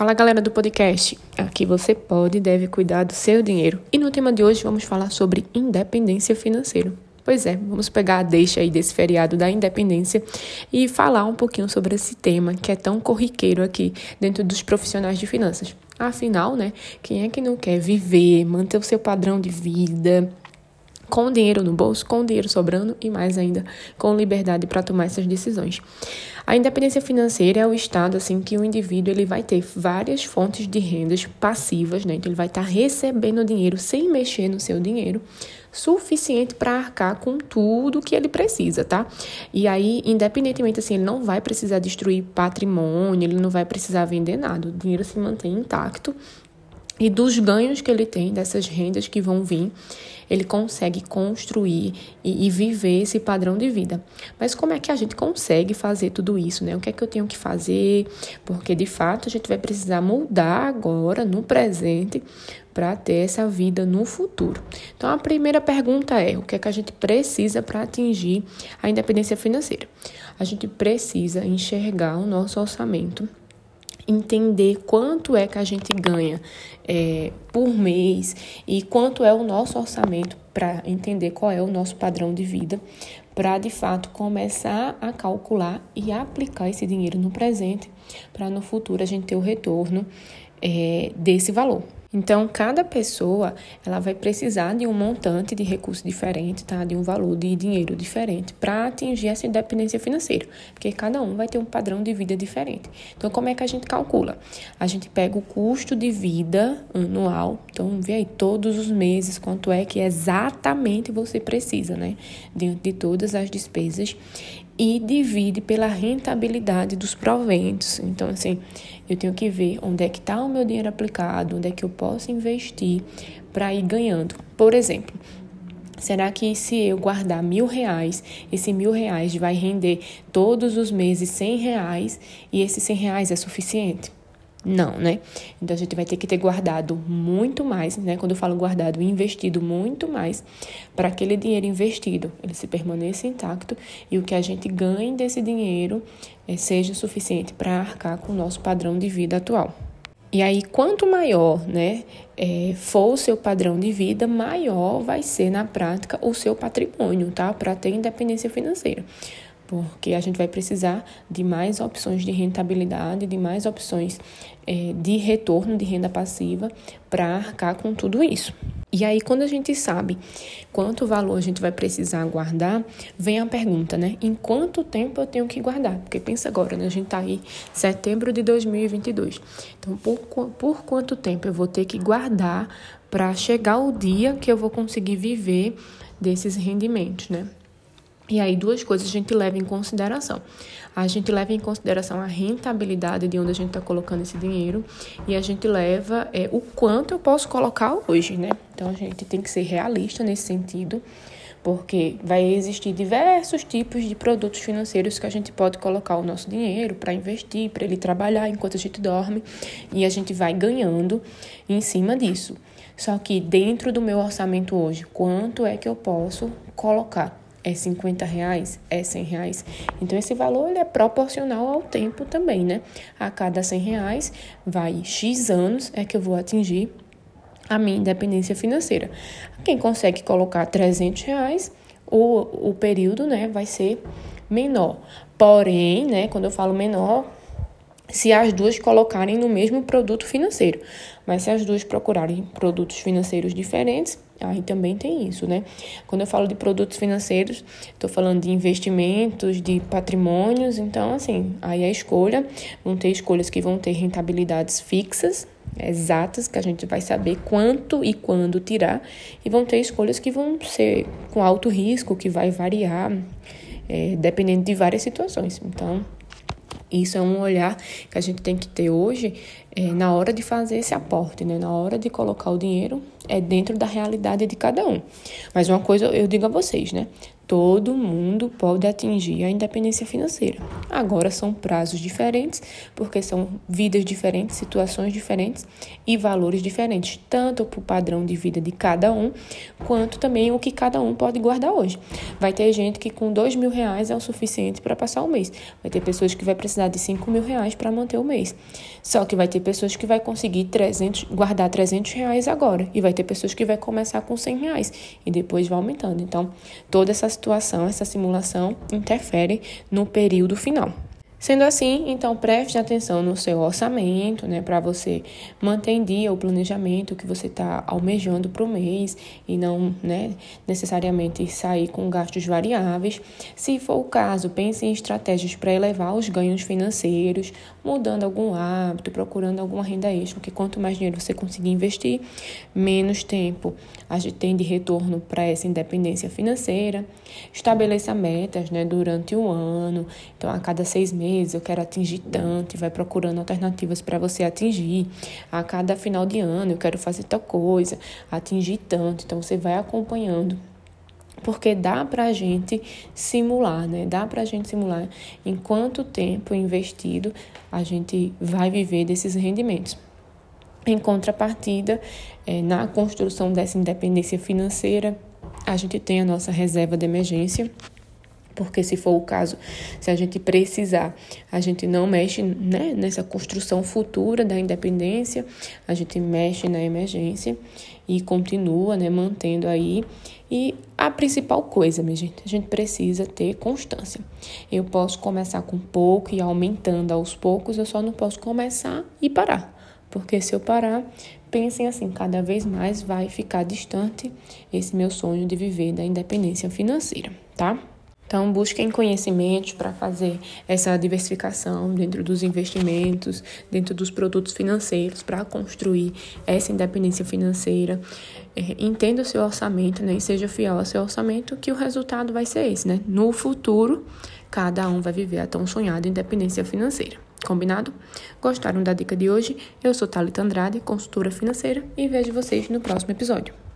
Fala galera do podcast, aqui você pode e deve cuidar do seu dinheiro. E no tema de hoje vamos falar sobre independência financeira. Pois é, vamos pegar a deixa aí desse feriado da independência e falar um pouquinho sobre esse tema que é tão corriqueiro aqui dentro dos profissionais de finanças. Afinal, né, quem é que não quer viver, manter o seu padrão de vida, com dinheiro no bolso, com dinheiro sobrando e mais ainda com liberdade para tomar essas decisões. A independência financeira é o estado assim que o indivíduo ele vai ter várias fontes de rendas passivas, né? Então ele vai estar tá recebendo dinheiro sem mexer no seu dinheiro, suficiente para arcar com tudo que ele precisa, tá? E aí, independentemente assim, ele não vai precisar destruir patrimônio, ele não vai precisar vender nada, o dinheiro se mantém intacto e dos ganhos que ele tem, dessas rendas que vão vir, ele consegue construir e, e, viver esse padrão de vida. Mas como é que a gente consegue fazer tudo isso, né? O que é que eu tenho que fazer? Porque de fato a gente vai precisar mudar agora, no presente, para ter essa vida no futuro. Então a primeira pergunta é: o que é que a gente precisa para atingir a independência financeira? A gente precisa enxergar o nosso orçamento entender quanto é que a gente ganha é, por mês e quanto é o nosso orçamento para entender qual é o nosso padrão de vida, para de fato começar a calcular e aplicar esse dinheiro no presente, para no futuro a gente ter o retorno é, desse valor. Então, cada pessoa ela vai precisar de um montante de recurso diferente, tá? de um valor de dinheiro diferente para atingir essa independência financeira, porque cada um vai ter um padrão de vida diferente. Então, como é que a gente calcula? A gente pega o custo de vida anual, então vê aí todos os meses quanto é que exatamente você precisa, né? Diante de todas as despesas e divide pela rentabilidade dos proventos. Então, assim, eu tenho que ver onde é que está o meu dinheiro aplicado, onde é que eu posso investir para ir ganhando. Por exemplo, Será que se eu guardar mil reais, esse mil reais vai render todos os meses cem reais e esses cem reais é suficiente? Não, né? Então a gente vai ter que ter guardado muito mais, né? Quando eu falo guardado, investido muito mais para aquele dinheiro investido, ele se permaneça intacto e o que a gente ganhe desse dinheiro é, seja suficiente para arcar com o nosso padrão de vida atual. E aí, quanto maior né, é, for o seu padrão de vida, maior vai ser na prática o seu patrimônio, tá? Para ter independência financeira porque a gente vai precisar de mais opções de rentabilidade, de mais opções é, de retorno de renda passiva para arcar com tudo isso. E aí, quando a gente sabe quanto valor a gente vai precisar guardar, vem a pergunta, né? Em quanto tempo eu tenho que guardar? Porque pensa agora, né? A gente tá aí setembro de 2022. Então, por, por quanto tempo eu vou ter que guardar para chegar o dia que eu vou conseguir viver desses rendimentos, né? E aí, duas coisas a gente leva em consideração. A gente leva em consideração a rentabilidade de onde a gente está colocando esse dinheiro e a gente leva é, o quanto eu posso colocar hoje, né? Então, a gente tem que ser realista nesse sentido, porque vai existir diversos tipos de produtos financeiros que a gente pode colocar o nosso dinheiro para investir, para ele trabalhar enquanto a gente dorme e a gente vai ganhando em cima disso. Só que dentro do meu orçamento hoje, quanto é que eu posso colocar? É 50 reais, é 100 reais. Então, esse valor ele é proporcional ao tempo também, né? A cada 100 reais, vai X anos é que eu vou atingir a minha independência financeira. Quem consegue colocar 300 reais, o, o período, né, vai ser menor. Porém, né, quando eu falo menor, se as duas colocarem no mesmo produto financeiro. Mas se as duas procurarem produtos financeiros diferentes, aí também tem isso, né? Quando eu falo de produtos financeiros, estou falando de investimentos, de patrimônios, então, assim, aí a escolha, vão ter escolhas que vão ter rentabilidades fixas, exatas, que a gente vai saber quanto e quando tirar, e vão ter escolhas que vão ser com alto risco, que vai variar, é, dependendo de várias situações. Então, isso é um olhar que a gente tem que ter hoje é, na hora de fazer esse aporte, né? na hora de colocar o dinheiro, é dentro da realidade de cada um. Mas uma coisa eu digo a vocês, né? todo mundo pode atingir a independência financeira. Agora são prazos diferentes, porque são vidas diferentes, situações diferentes e valores diferentes, tanto para o padrão de vida de cada um, quanto também o que cada um pode guardar hoje. Vai ter gente que com dois mil reais é o suficiente para passar o mês. Vai ter pessoas que vai precisar de cinco mil reais para manter o mês. Só que vai ter pessoas que vai conseguir 300, guardar 300 reais agora. E vai ter pessoas que vai começar com 100 reais e depois vai aumentando. Então, toda essa situação, essa simulação interfere no período final. Sendo assim, então preste atenção no seu orçamento, né, para você manter em dia o planejamento que você está almejando para o mês e não, né, necessariamente sair com gastos variáveis. Se for o caso, pense em estratégias para elevar os ganhos financeiros, mudando algum hábito, procurando alguma renda extra, porque quanto mais dinheiro você conseguir investir, menos tempo a gente tem de retorno para essa independência financeira. Estabeleça metas, né, durante o ano. Então, a cada seis meses mês eu quero atingir tanto, e vai procurando alternativas para você atingir. A cada final de ano eu quero fazer tal coisa, atingir tanto. Então você vai acompanhando porque dá para a gente simular, né? Dá para a gente simular em quanto tempo investido a gente vai viver desses rendimentos. Em contrapartida, é, na construção dessa independência financeira, a gente tem a nossa reserva de emergência, porque se for o caso, se a gente precisar, a gente não mexe né, nessa construção futura da independência, a gente mexe na emergência e continua né, mantendo aí. E a principal coisa, minha gente, a gente precisa ter constância. Eu posso começar com pouco e aumentando aos poucos, eu só não posso começar e parar. Porque se eu parar, pensem assim, cada vez mais vai ficar distante esse meu sonho de viver da independência financeira, tá? Então, busquem conhecimentos para fazer essa diversificação dentro dos investimentos, dentro dos produtos financeiros, para construir essa independência financeira. É, entenda o seu orçamento né, e seja fiel ao seu orçamento, que o resultado vai ser esse. Né? No futuro, cada um vai viver a tão sonhada independência financeira. Combinado? Gostaram da dica de hoje? Eu sou Thalita Andrade, consultora financeira, e vejo vocês no próximo episódio.